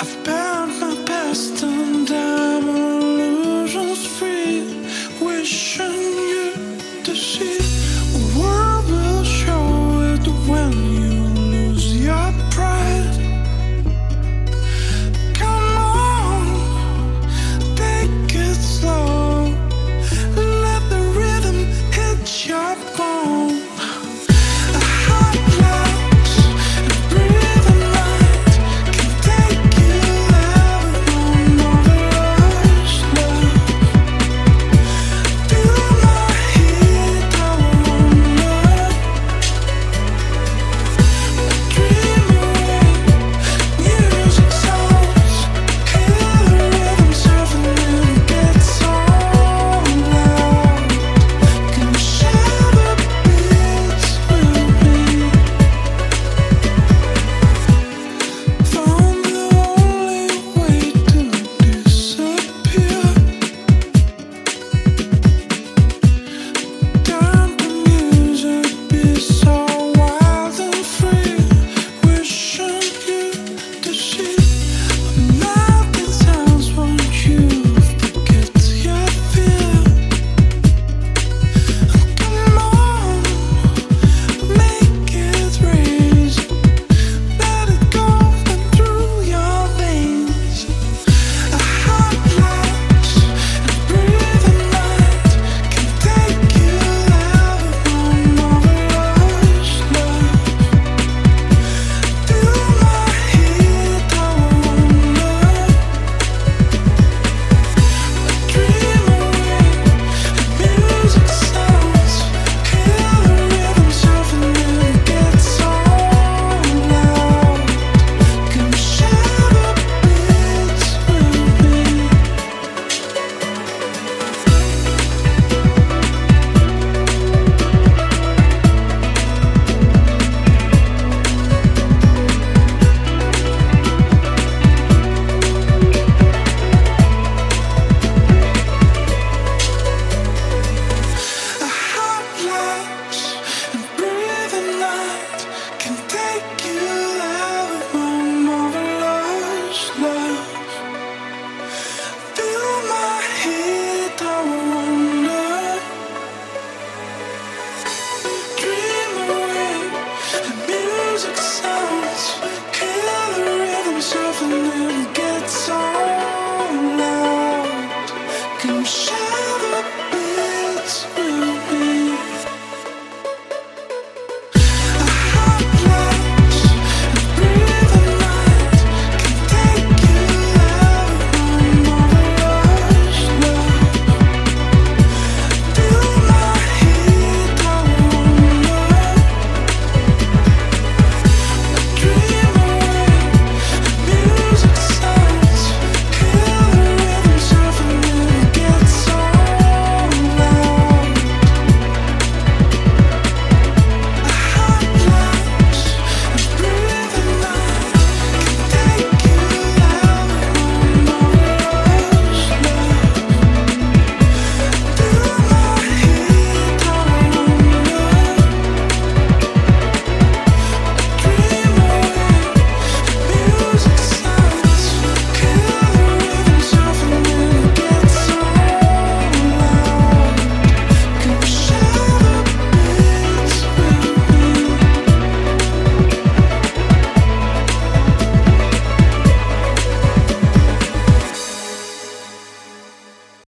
I've been could get so loud.